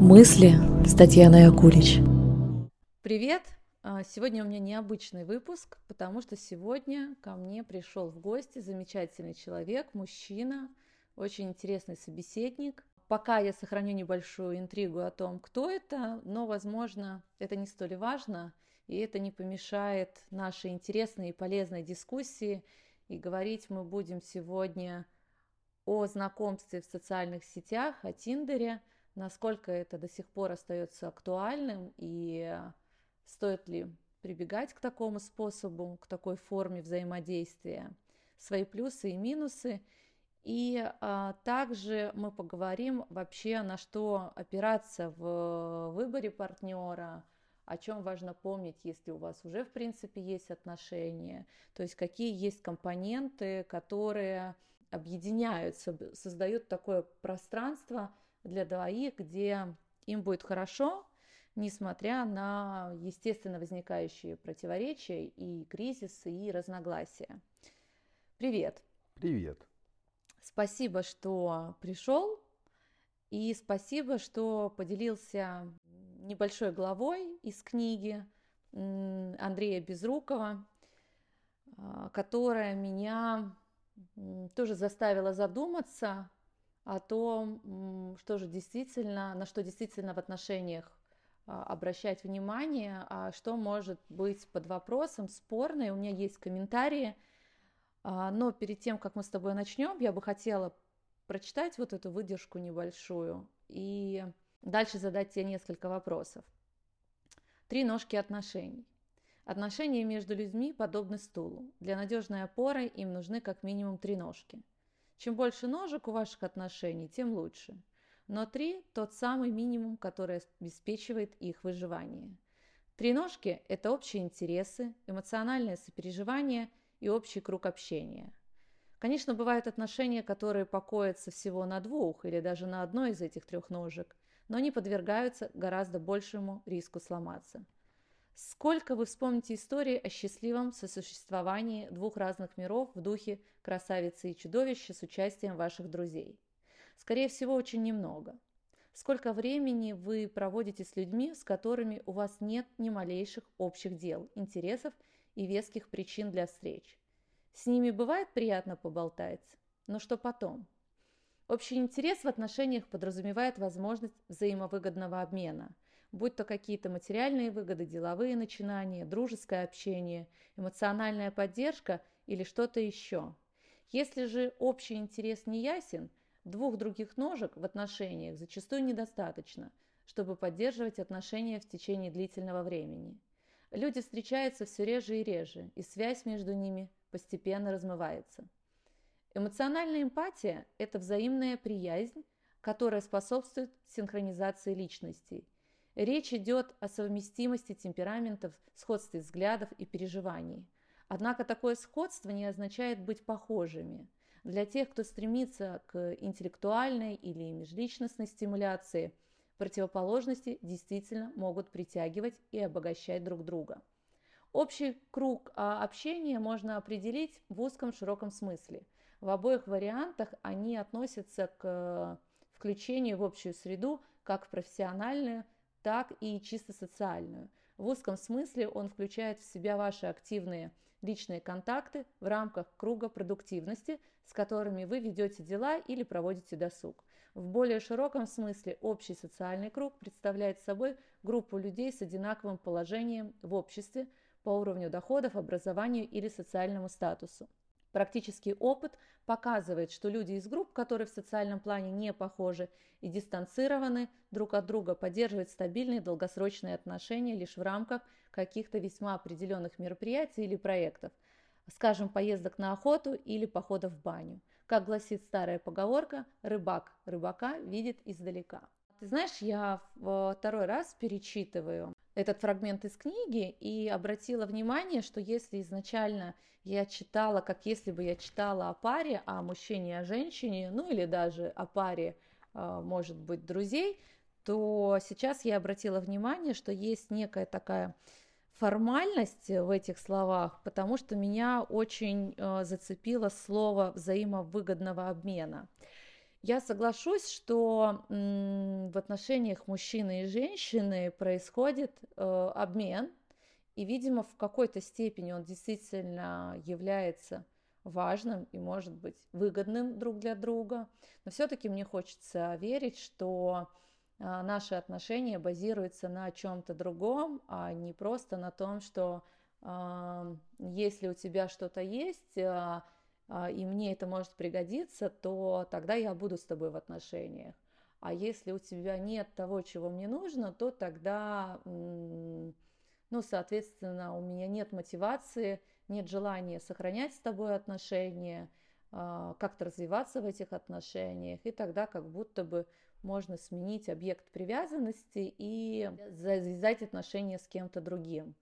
Мысли с Татьяной Акулич. Привет! А, сегодня у меня необычный выпуск, потому что сегодня ко мне пришел в гости замечательный человек, мужчина, очень интересный собеседник. Пока я сохраню небольшую интригу о том, кто это, но, возможно, это не столь важно, и это не помешает нашей интересной и полезной дискуссии. И говорить мы будем сегодня о знакомстве в социальных сетях, о Тиндере, насколько это до сих пор остается актуальным и стоит ли прибегать к такому способу, к такой форме взаимодействия, свои плюсы и минусы. И а, также мы поговорим вообще, на что опираться в выборе партнера, о чем важно помнить, если у вас уже, в принципе, есть отношения, то есть какие есть компоненты, которые объединяются, создают такое пространство для двоих, где им будет хорошо, несмотря на естественно возникающие противоречия и кризисы, и разногласия. Привет. Привет. Спасибо, что пришел, и спасибо, что поделился небольшой главой из книги Андрея Безрукова, а, которая меня тоже заставила задуматься о том, что же действительно, на что действительно в отношениях а, обращать внимание, а что может быть под вопросом спорное. У меня есть комментарии, а, но перед тем, как мы с тобой начнем, я бы хотела прочитать вот эту выдержку небольшую и дальше задать тебе несколько вопросов. Три ножки отношений. Отношения между людьми подобны стулу. Для надежной опоры им нужны как минимум три ножки. Чем больше ножек у ваших отношений, тем лучше. Но три – тот самый минимум, который обеспечивает их выживание. Три ножки – это общие интересы, эмоциональное сопереживание и общий круг общения. Конечно, бывают отношения, которые покоятся всего на двух или даже на одной из этих трех ножек, но они подвергаются гораздо большему риску сломаться – Сколько вы вспомните истории о счастливом сосуществовании двух разных миров в духе красавицы и чудовища с участием ваших друзей? Скорее всего, очень немного. Сколько времени вы проводите с людьми, с которыми у вас нет ни малейших общих дел, интересов и веских причин для встреч? С ними бывает приятно поболтать, но что потом? Общий интерес в отношениях подразумевает возможность взаимовыгодного обмена – будь то какие-то материальные выгоды, деловые начинания, дружеское общение, эмоциональная поддержка или что-то еще. Если же общий интерес не ясен, двух других ножек в отношениях зачастую недостаточно, чтобы поддерживать отношения в течение длительного времени. Люди встречаются все реже и реже, и связь между ними постепенно размывается. Эмоциональная эмпатия – это взаимная приязнь, которая способствует синхронизации личностей – Речь идет о совместимости темпераментов, сходстве взглядов и переживаний. Однако такое сходство не означает быть похожими. Для тех, кто стремится к интеллектуальной или межличностной стимуляции, противоположности действительно могут притягивать и обогащать друг друга. Общий круг а, общения можно определить в узком широком смысле. В обоих вариантах они относятся к включению в общую среду как профессиональную, так и чисто социальную. В узком смысле он включает в себя ваши активные личные контакты в рамках круга продуктивности, с которыми вы ведете дела или проводите досуг. В более широком смысле общий социальный круг представляет собой группу людей с одинаковым положением в обществе по уровню доходов, образованию или социальному статусу. Практический опыт показывает, что люди из групп, которые в социальном плане не похожи и дистанцированы друг от друга, поддерживают стабильные долгосрочные отношения лишь в рамках каких-то весьма определенных мероприятий или проектов, скажем, поездок на охоту или походов в баню. Как гласит старая поговорка, рыбак рыбака видит издалека. Ты знаешь, я второй раз перечитываю этот фрагмент из книги и обратила внимание, что если изначально я читала, как если бы я читала о паре, о мужчине о женщине, ну или даже о паре, а, может быть, друзей, то сейчас я обратила внимание, что есть некая такая формальность в этих словах, потому что меня очень а, зацепило слово взаимовыгодного обмена. Я соглашусь, что в отношениях мужчины и женщины происходит э, обмен, и, видимо, в какой-то степени он действительно является важным и может быть выгодным друг для друга. Но все-таки мне хочется верить, что а, наши отношения базируются на чем-то другом, а не просто на том, что если у тебя что-то есть, а, и мне это может пригодиться, то тогда я буду с тобой в отношениях. А если у тебя нет того, чего мне нужно, то тогда, ну, соответственно, у меня нет мотивации, нет желания сохранять с тобой отношения, как-то развиваться в этих отношениях, и тогда как будто бы можно сменить объект привязанности и завязать отношения с кем-то другим.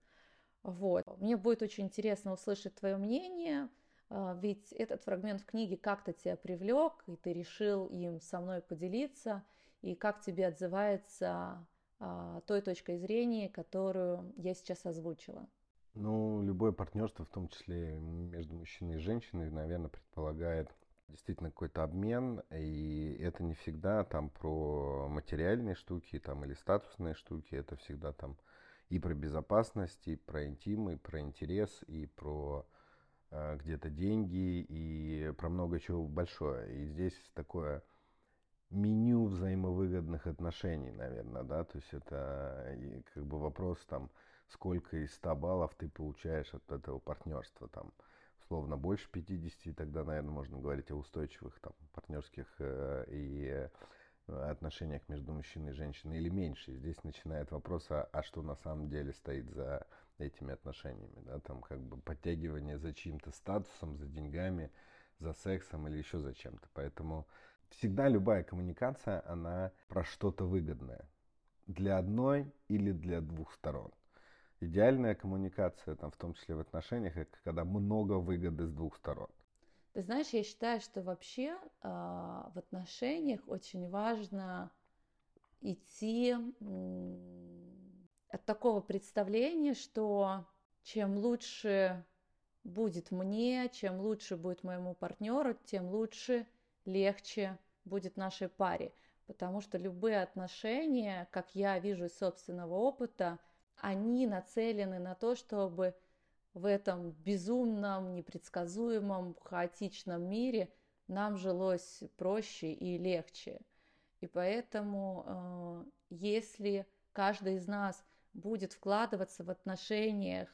Вот. Мне будет очень интересно услышать твое мнение, а, ведь этот фрагмент в книге как-то тебя привлек, и ты решил им со мной поделиться, и как тебе отзывается а, той точкой зрения, которую я сейчас озвучила. Ну, любое партнерство, в том числе между мужчиной и женщиной, наверное, предполагает действительно какой-то обмен, и это не всегда там про материальные штуки там, или статусные штуки, это всегда там и про безопасность, и про интим, и про интерес, и про где-то деньги, и про много чего большое. И здесь такое меню взаимовыгодных отношений, наверное, да, то есть это как бы вопрос там, сколько из 100 баллов ты получаешь от этого партнерства, там, условно больше 50, тогда, наверное, можно говорить о устойчивых там, партнерских э, и э, отношениях между мужчиной и женщиной или меньше. здесь начинает вопрос, а, а что на самом деле стоит за этими отношениями, да, там как бы подтягивание за чьим-то статусом, за деньгами, за сексом или еще за чем-то. Поэтому всегда любая коммуникация, она про что-то выгодное для одной или для двух сторон идеальная коммуникация, там, в том числе в отношениях, это когда много выгоды с двух сторон. Ты знаешь, я считаю, что вообще э, в отношениях очень важно идти от такого представления, что чем лучше будет мне, чем лучше будет моему партнеру, тем лучше, легче будет нашей паре. Потому что любые отношения, как я вижу из собственного опыта, они нацелены на то, чтобы в этом безумном, непредсказуемом, хаотичном мире нам жилось проще и легче. И поэтому, э, если каждый из нас будет вкладываться в отношениях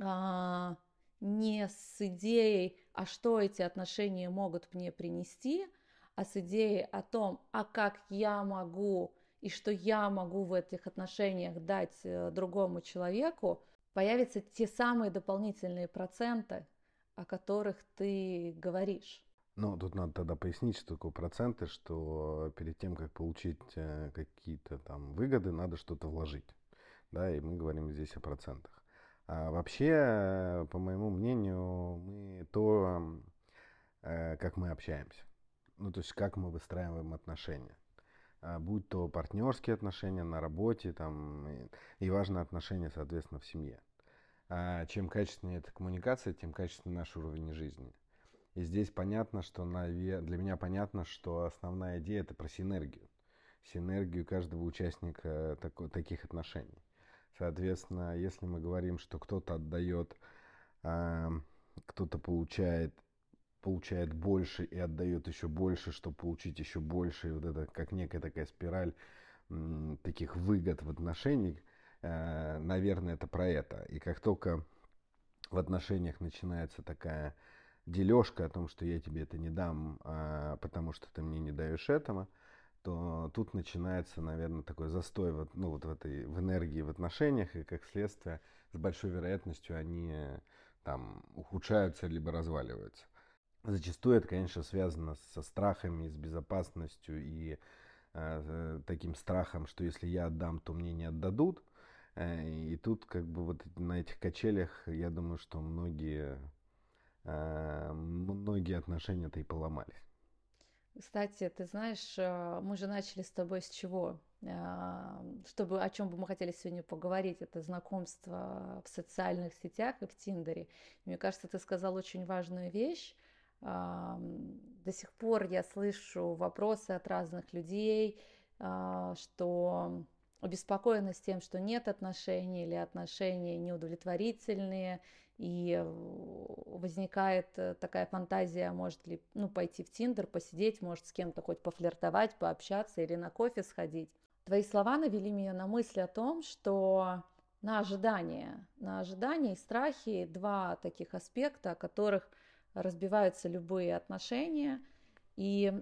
а, не с идеей, а что эти отношения могут мне принести, а с идеей о том, а как я могу и что я могу в этих отношениях дать э, другому человеку, появятся те самые дополнительные проценты, о которых ты говоришь. Ну, тут надо тогда пояснить, что такое проценты, что перед тем, как получить э, какие-то там выгоды, надо что-то вложить. Да, и мы говорим здесь о процентах. А вообще, по моему мнению, мы то, э, как мы общаемся. Ну, то есть, как мы выстраиваем отношения. А, будь то партнерские отношения на работе, там, и, и важные отношения, соответственно, в семье. А чем качественнее эта коммуникация, тем качественнее наш уровень жизни. И здесь понятно, что для меня понятно, что основная идея это про синергию. Синергию каждого участника тако, таких отношений. Соответственно, если мы говорим, что кто-то отдает, э, кто-то получает получает больше и отдает еще больше, чтобы получить еще больше. И вот это как некая такая спираль таких выгод в отношениях, э, наверное, это про это. И как только в отношениях начинается такая дележка о том, что я тебе это не дам, а, потому что ты мне не даешь этого, то тут начинается, наверное, такой застой вот, ну, вот в этой в энергии в отношениях, и как следствие с большой вероятностью они там ухудшаются либо разваливаются. Зачастую это, конечно, связано со страхами, с безопасностью и э, таким страхом, что если я отдам, то мне не отдадут. Э, и тут как бы вот на этих качелях, я думаю, что многие, э, многие отношения-то и поломались. Кстати, ты знаешь, э, мы же начали с тобой с чего? Э, чтобы о чем бы мы хотели сегодня поговорить, это знакомство в социальных сетях и в Тиндере. Мне кажется, ты сказал очень важную вещь До сих пор я слышу вопросы от разных людей, а, что обеспокоенность тем, что нет отношений или отношения неудовлетворительные, и возникает э, такая фантазия, может ли ну, пойти в Тиндер, посидеть, может с кем-то хоть пофлиртовать, пообщаться или на кофе сходить. Твои слова навели меня на мысль о том, что на ожидание, на ожидание и страхи два таких аспекта, о которых разбиваются любые отношения. И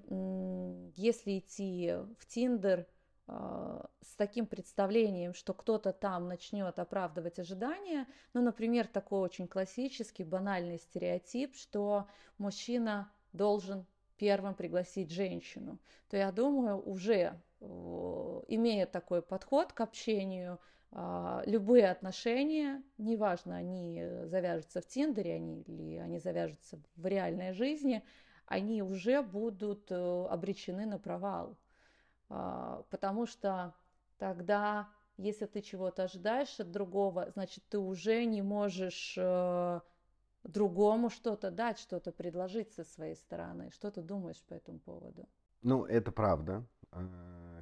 если идти в Тиндер а, с таким представлением, что кто-то там начнет оправдывать ожидания, ну, например, такой очень классический, банальный стереотип, что мужчина должен первым пригласить женщину, то я думаю, уже имея такой подход к общению, любые отношения, неважно, они завяжутся в Тиндере они, или они завяжутся в реальной жизни, они уже будут э, обречены на провал. А, потому что тогда, если ты чего-то ожидаешь от другого, значит, ты уже не можешь э, другому что-то дать, что-то предложить со своей стороны. Что ты думаешь по этому поводу? Ну, это правда.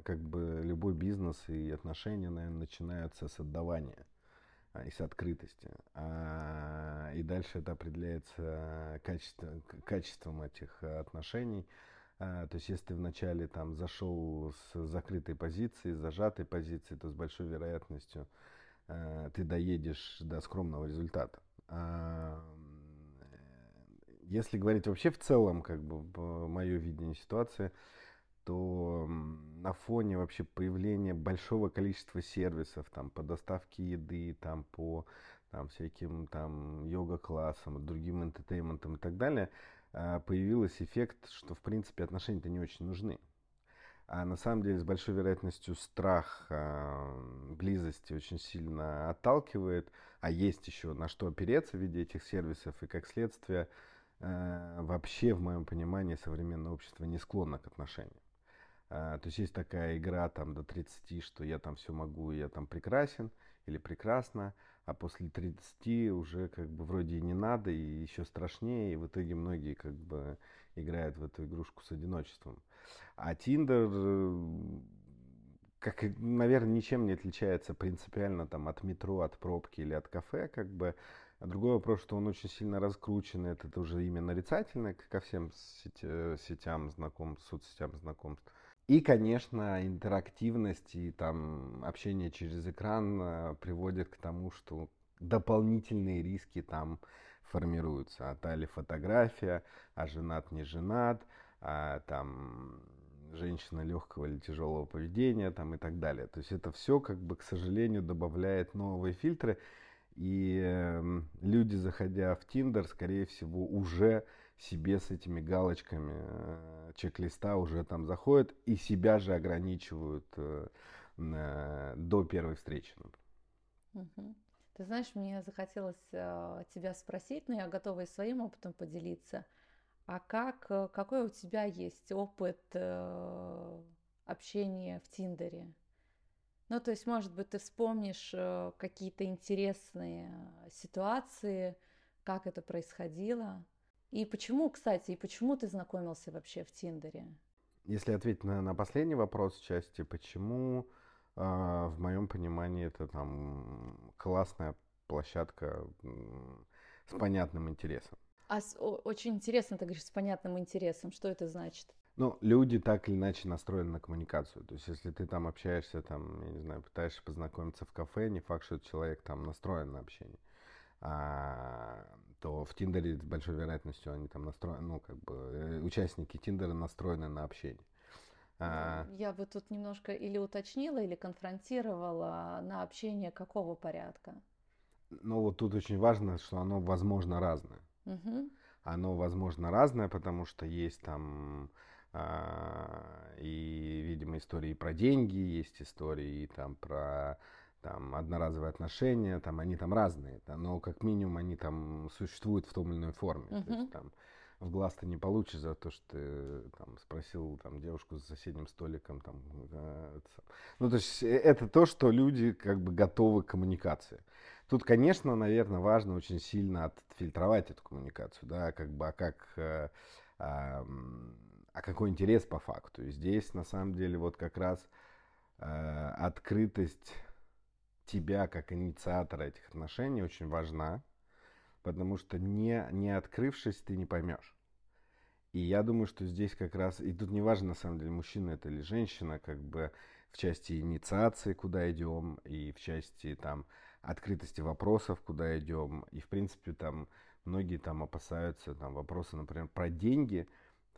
А, как бы любой бизнес и отношения, наверное, начинаются с отдавания а, и с открытости. И дальше это определяется качеством, качеством этих отношений. А, то есть, если ты вначале там зашел с закрытой позиции, с зажатой позиции, то с большой вероятностью э, ты доедешь до скромного результата. А, если говорить вообще в целом, как бы мое видение ситуации, то на фоне вообще появления большого количества сервисов там по доставке еды, там по там всяким там йога-классам, другим энтетейментам и так далее, а, появился эффект, что в принципе отношения-то не очень нужны. А на самом деле с большой вероятностью страх э, близости очень сильно отталкивает, а есть еще на что опереться в виде этих сервисов, и как следствие э, вообще в моем понимании современное общество не склонно к отношениям. Э, то есть есть такая игра там до 30, что я там все могу, я там прекрасен или прекрасна, а после 30 уже как бы вроде и не надо, и еще страшнее, и в итоге многие как бы играют в эту игрушку с одиночеством. А Тиндер, как, наверное, ничем не отличается принципиально там от метро, от пробки или от кафе, как бы. А другой вопрос, что он очень сильно раскручен, это, уже именно нарицательное ко всем сети, сетям знакомств, соцсетям знакомств. И, конечно, интерактивность и там общение через экран э, приводит к тому, что дополнительные риски там формируются. А та ли фотография, а женат не женат, а там женщина легкого или тяжелого поведения там и так далее. То есть это все, как бы, к сожалению, добавляет новые фильтры. И э, люди, заходя в Тиндер, скорее всего, уже себе с этими галочками э, чек-листа уже там заходят и себя же ограничивают э, э, до первой встречи. Угу. Ты знаешь, мне захотелось тебя спросить, но я готова и своим опытом поделиться. А как, какой у тебя есть опыт общения в Тиндере? Ну, то есть, может быть, ты вспомнишь какие-то интересные ситуации, как это происходило? И почему, кстати, и почему ты знакомился вообще в Тиндере? Если ответить на, на последний вопрос части, почему, э, в моем понимании, это там классная площадка с понятным интересом. А с, о, очень интересно, ты говоришь, с понятным интересом. Что это значит? Ну, люди так или иначе настроены на коммуникацию. То есть, если ты там общаешься, там, я не знаю, пытаешься познакомиться в кафе, не факт, что человек там настроен на общение. А, то в Тиндере с большой вероятностью они там настроены, ну, как бы, э, участники Тиндера настроены на общение. А... Я бы тут немножко или уточнила, или конфронтировала на общение какого порядка. Ну, вот тут очень важно, что оно, возможно, разное. Угу. Оно, возможно, разное, потому что есть там а, и, видимо, истории про деньги, есть истории там про там одноразовые отношения, там они там разные, да, но как минимум они там существуют в том или иной форме. Uh-huh. То есть там в глаз ты не получишь за то, что ты там спросил там девушку за соседним столиком там, э, ну то есть э, это то, что люди как бы готовы к коммуникации. Тут, конечно, наверное, важно очень сильно отфильтровать эту коммуникацию, да, как бы, а как, а, а какой интерес по факту. И здесь, на самом деле, вот как раз а, открытость тебя как инициатора этих отношений очень важна, потому что не, не открывшись, ты не поймешь. И я думаю, что здесь как раз, и тут не важно, на самом деле, мужчина это или женщина, как бы в части инициации, куда идем, и в части там открытости вопросов, куда идем. И, в принципе, там многие там опасаются там вопросы, например, про деньги,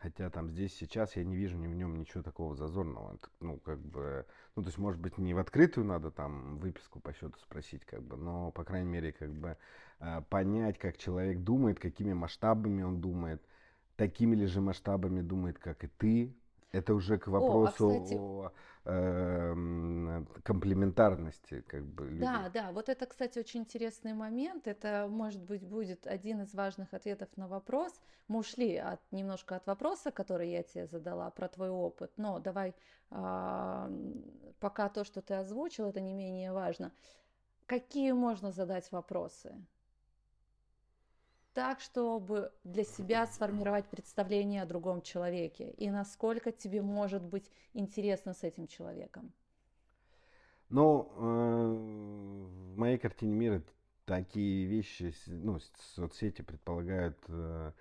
хотя там здесь сейчас я не вижу ни в нем ничего такого зазорного. Ну, как бы, ну, то есть, может быть, не в открытую надо там выписку по счету спросить, как бы, но, по крайней мере, как бы э, понять, как человек думает, какими масштабами он думает, такими ли же масштабами думает, как и ты, это уже к вопросу о, а, кстати... о э, комплементарности, как бы. Людей. Да, да, вот это, кстати, очень интересный момент. Это, может быть, будет один из важных ответов на вопрос. Мы ушли от, немножко от вопроса, который я тебе задала про твой опыт, но давай э, пока то, что ты озвучил, это не менее важно. Какие можно задать вопросы? Так, чтобы для себя сформировать представление о другом человеке? И насколько тебе может быть интересно с этим человеком? Ну, э, в моей картине мира такие вещи, ну, соцсети предполагают э,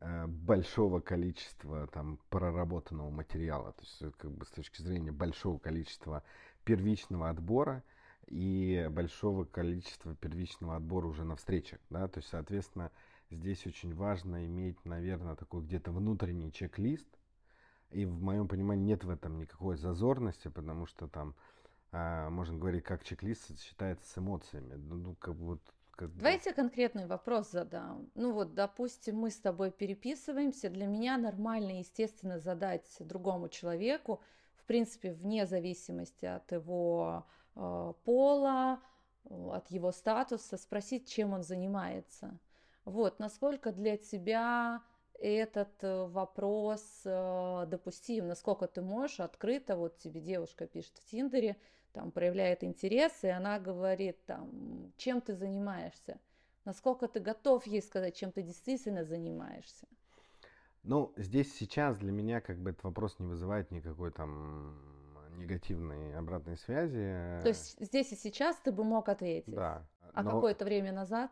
э, большого количества там проработанного материала, то есть как бы с точки зрения большого количества первичного отбора и большого количества первичного отбора уже на встречах, да, то есть, соответственно, здесь очень важно иметь, наверное, такой где-то внутренний чек-лист. И в моем понимании нет в этом никакой зазорности, потому что там а, можно говорить, как чек-лист сочетается с эмоциями. Ну, ну как вот как Давайте конкретный вопрос задам. Ну вот, допустим, мы с тобой переписываемся. Для меня нормально, естественно, задать другому человеку, в принципе, вне зависимости от его э, пола, от его статуса, спросить, чем он занимается. Вот, насколько для тебя этот э, вопрос э, допустим, насколько ты можешь открыто, вот тебе девушка пишет в Тиндере, там проявляет интерес, и она говорит, там, чем ты занимаешься, насколько ты готов ей сказать, чем ты действительно занимаешься. Ну, здесь сейчас для меня как бы этот вопрос не вызывает никакой там негативной обратной связи. То есть здесь и сейчас ты бы мог ответить? Да. А но... какое-то время назад?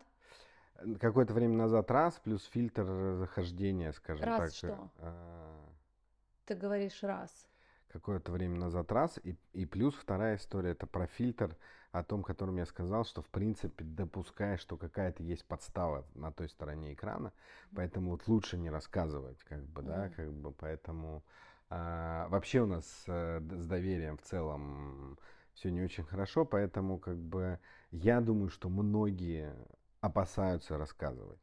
Какое-то время назад раз, плюс фильтр захождения, скажем раз так. что? А... Ты говоришь раз. Какое-то время назад раз. И, и плюс вторая история, это про фильтр, о том, котором я сказал, что в принципе допускаешь, что какая-то есть подстава на той стороне экрана, поэтому вот лучше не рассказывать, как бы, да, как бы, поэтому а, вообще у нас а, с доверием в целом все не очень хорошо, поэтому как бы я думаю, что многие опасаются рассказывать.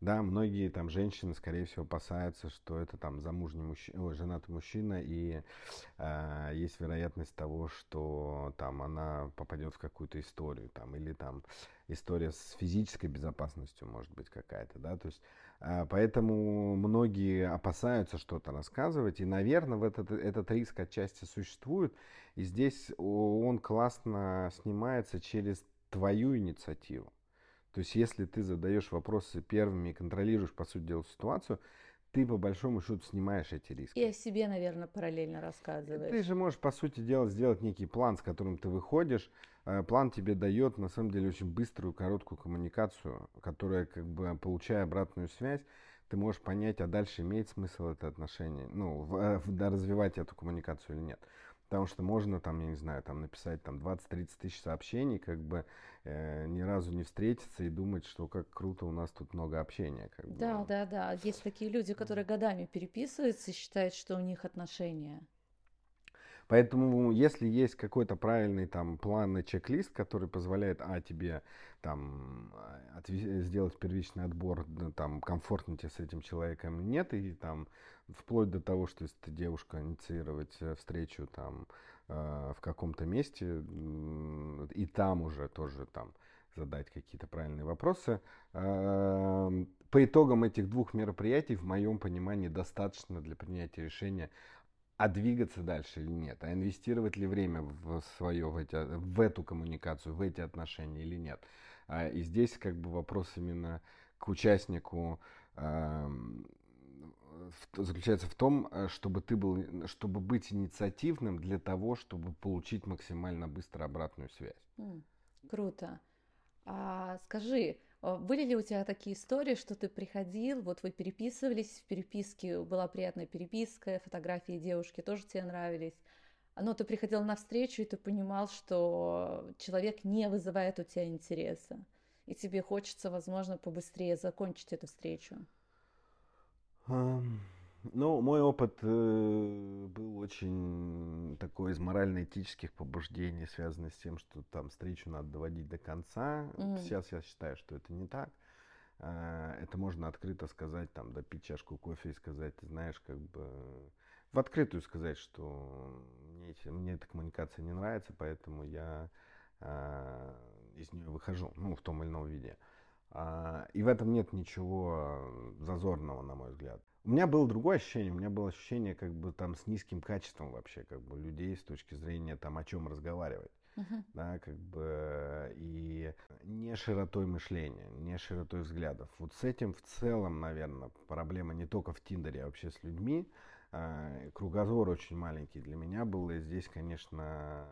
Да, многие там женщины, скорее всего, опасаются, что это там замужний мужчина, ой, женатый мужчина, и э, есть вероятность того, что там она попадет в какую-то историю, там, или там история с физической безопасностью может быть какая-то, да, то есть э, поэтому многие опасаются что-то рассказывать, и, наверное, в этот, этот риск отчасти существует, и здесь он классно снимается через твою инициативу. То есть, если ты задаешь вопросы первыми и контролируешь, по сути дела, ситуацию, ты по большому счету снимаешь эти риски. И о себе, наверное, параллельно рассказываешь. Ты же можешь, по сути дела, сделать некий план, с которым ты выходишь. Э, план тебе дает, на самом деле, очень быструю, короткую коммуникацию, которая, как бы, получая обратную связь, ты можешь понять, а дальше имеет смысл это отношение, ну, в, э, в, развивать эту коммуникацию или нет. Потому что можно там, я не знаю, там написать там 20-30 тысяч сообщений, как бы э, ни разу не встретиться и думать, что как круто у нас тут много общения. Как бы. Да, да, да. Есть такие люди, которые годами переписываются и считают, что у них отношения. Поэтому, если есть какой-то правильный там план и чек-лист, который позволяет, а, тебе там сделать первичный отбор, там, комфортно тебе с этим человеком нет, и там вплоть до того, что если ты девушка, инициировать э, встречу там э, в каком-то месте, и там уже тоже там задать какие-то правильные вопросы. Э, по итогам этих двух мероприятий, в моем понимании, достаточно для принятия решения а двигаться дальше или нет, а инвестировать ли время в свое, в, эти, в эту коммуникацию, в эти отношения или нет. А, и здесь как бы вопрос именно к участнику заключается в том, э, чтобы ты был, чтобы быть инициативным для того, чтобы получить максимально быстро обратную связь. круто. А скажи, э, были ли у тебя такие истории, что ты приходил, вот вы переписывались в переписке, была приятная переписка, фотографии девушки тоже тебе нравились, но ты приходил на встречу, и ты понимал, что человек не вызывает у тебя интереса, и тебе хочется, возможно, побыстрее закончить эту встречу? Ну, мой опыт э, был очень такой из морально-этических побуждений, связанный с тем, что там встречу надо доводить до конца. Mm. Сейчас я считаю, что это не так. Э, это можно открыто сказать, там, допить чашку кофе и сказать, ты знаешь, как бы в открытую сказать, что мне, мне эта коммуникация не нравится, поэтому я э, из нее выхожу, ну, в том или ином виде. А, и в этом нет ничего зазорного, на мой взгляд. У меня было другое ощущение, у меня было ощущение как бы там с низким качеством вообще как бы людей с точки зрения там о чем разговаривать. Uh-huh. Да, как бы и не широтой мышления, не широтой взглядов. Вот с этим в целом, наверное, проблема не только в Тиндере, а вообще с людьми. А, кругозор очень маленький для меня был, и здесь, конечно,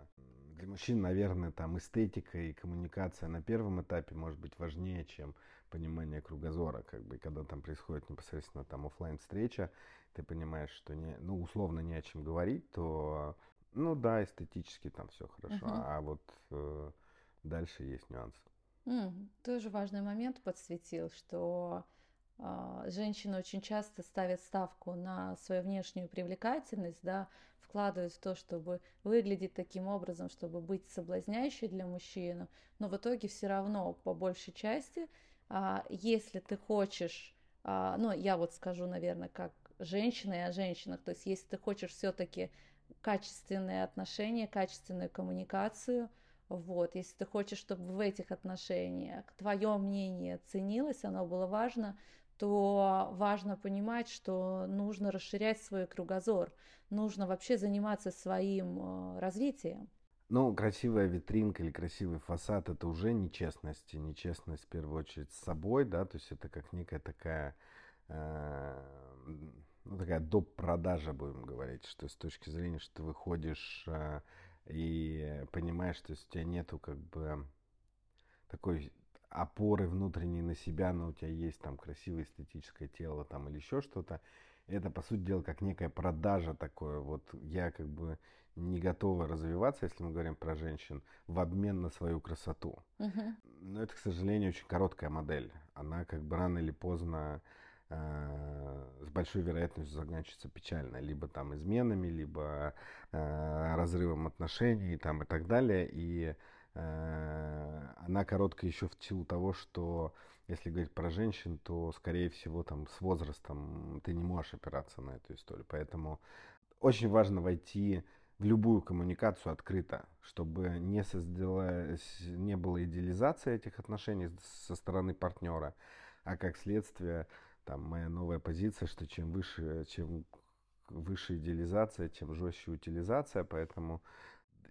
для мужчин, наверное, там эстетика и коммуникация на первом этапе может быть важнее, чем понимание кругозора, как бы, когда там происходит непосредственно там офлайн встреча, ты понимаешь, что не, ну, условно не о чем говорить, то, ну, да, эстетически там все хорошо, uh-huh. а вот э, дальше есть нюансы. Mm, тоже важный момент подсветил, что женщины очень часто ставят ставку на свою внешнюю привлекательность, да, вкладывают в то, чтобы выглядеть таким образом, чтобы быть соблазняющей для мужчины, но в итоге все равно по большей части, а, если ты хочешь, а, ну я вот скажу, наверное, как женщина и о женщинах, то есть если ты хочешь все-таки качественные отношения, качественную коммуникацию, вот, если ты хочешь, чтобы в этих отношениях твое мнение ценилось, оно было важно, то важно понимать, что нужно расширять свой кругозор, нужно вообще заниматься своим э, развитием. Ну, красивая витринка или красивый фасад это уже нечестность, и нечестность в первую очередь с собой, да, то есть это как некая такая, э, ну, такая доп. продажа, будем говорить, что с точки зрения, что ты выходишь э, и понимаешь, что у тебя нету как бы такой опоры внутренней на себя, но у тебя есть там красивое эстетическое тело там или еще что-то, это, по сути дела, как некая продажа такое. Вот я как бы не готова развиваться, если мы говорим про женщин, в обмен на свою красоту. Uh-huh. Но это, к сожалению, очень короткая модель. Она как бы рано или поздно э, с большой вероятностью заканчивается печально. Либо там изменами, либо э, разрывом отношений там, и так далее. И она короткая еще в силу того, что если говорить про женщин, то, скорее всего, там с возрастом ты не можешь опираться на эту историю. Поэтому очень важно войти в любую коммуникацию открыто, чтобы не, создалась, не было идеализации этих отношений со стороны партнера, а как следствие, там, моя новая позиция, что чем выше, чем выше идеализация, тем жестче утилизация, поэтому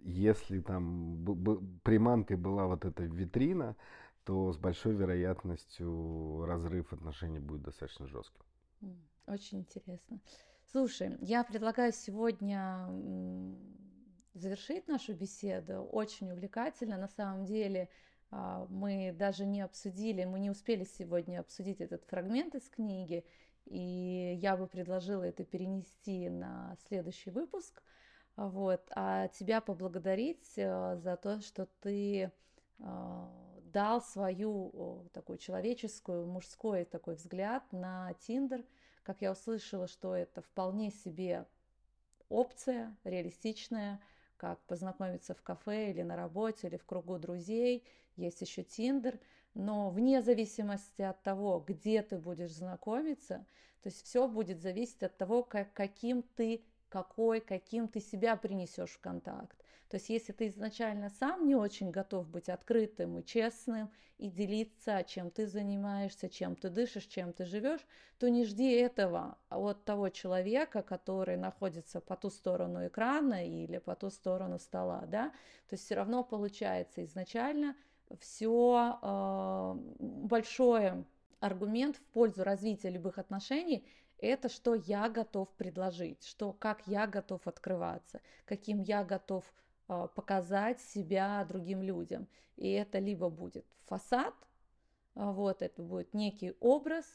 если там приманкой была вот эта витрина, то с большой вероятностью разрыв отношений будет достаточно жестким. Очень интересно. Слушай, я предлагаю сегодня завершить нашу беседу. Очень увлекательно. На самом деле а, мы даже не обсудили, мы не успели сегодня обсудить этот фрагмент из книги, и я бы предложила это перенести на следующий выпуск. Вот, а тебя поблагодарить э, за то, что ты а, дал свою такую человеческую, мужской такой взгляд на Тиндер. Как я услышала, что это вполне себе опция, реалистичная, как познакомиться в кафе или на работе, или в кругу друзей. Есть еще Тиндер. Но вне зависимости от того, где ты будешь знакомиться, то есть все будет зависеть от того, как, каким ты какой, каким ты себя принесешь в контакт. То есть если ты изначально сам не очень готов быть открытым и честным и делиться, чем ты занимаешься, чем ты дышишь, чем ты живешь, то не жди этого от того человека, который находится по ту сторону экрана или по ту сторону стола, да. То есть все равно получается изначально все э, большое аргумент в пользу развития любых отношений это что я готов предложить, что как я готов открываться, каким я готов а, показать себя другим людям. И это либо будет фасад, а, вот это будет некий образ,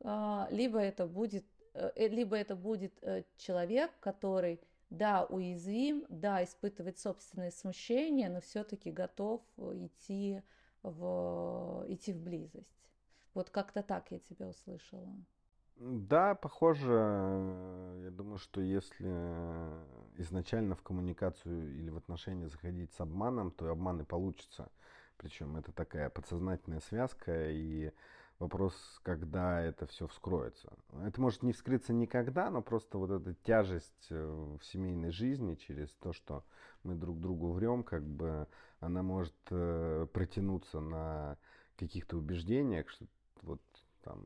а, либо это будет, э, э, либо это будет э, человек, который да, уязвим, да, испытывает собственное смущение, но все-таки готов идти в, идти в близость. Вот как-то так я тебя услышала. Да, похоже. Я думаю, что если изначально в коммуникацию или в отношения заходить с обманом, то и обман получится. Причем это такая подсознательная связка, и вопрос, когда это все вскроется. Это может не вскрыться никогда, но просто вот эта тяжесть э, в семейной жизни через то, что мы друг другу врем, как бы она может э, протянуться на каких-то убеждениях, что вот там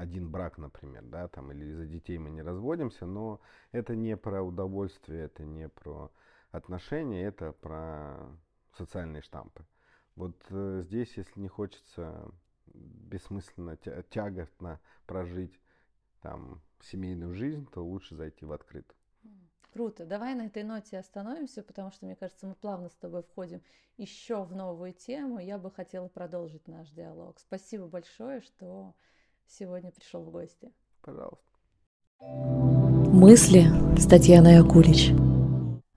один брак, например, да, там, или из-за детей мы не разводимся, но это не про удовольствие, это не про отношения, это про социальные штампы. Вот э, здесь, если не хочется бессмысленно, тягостно прожить там семейную жизнь, то лучше зайти в открытую. Круто. Давай на этой ноте остановимся, потому что, мне кажется, мы плавно с тобой входим еще в новую тему. Я бы хотела продолжить наш диалог. Спасибо большое, что сегодня пришел в гости. Пожалуйста. Мысли с Татьяной Акулич.